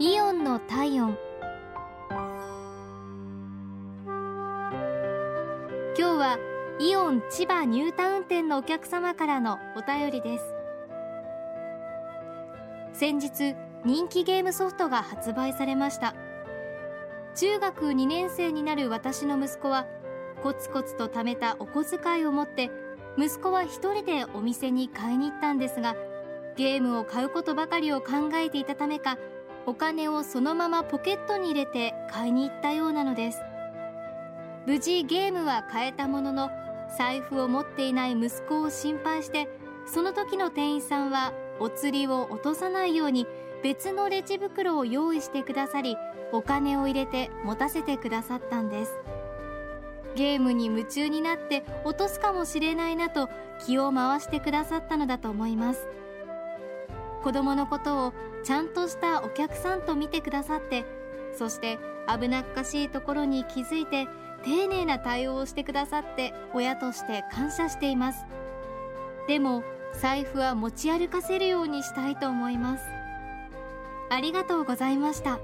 イオンの体温。今日はイオン千葉ニュータウン店のお客様からのお便りです。先日人気ゲームソフトが発売されました。中学2年生になる私の息子はコツコツと貯めたお小遣いを持って息子は一人でお店に買いに行ったんですがゲームを買うことばかりを考えていたためかお金をそのままポケットに入れて買いに行ったようなのです。無事ゲームは買えたものの財布を持っていない息子を心配してその時の店員さんはお釣りを落とさないように別のレジ袋を用意してくださりお金を入れて持たせてくださったんです。ゲームに夢中になって落とすかもしれないなと気を回してくださったのだと思います。子供のことをちゃんとしたお客さんと見てくださってそして危なっかしいところに気づいて丁寧な対応をしてくださって親として感謝していますでも財布は持ち歩かせるようにしたいと思いますありがとうございました。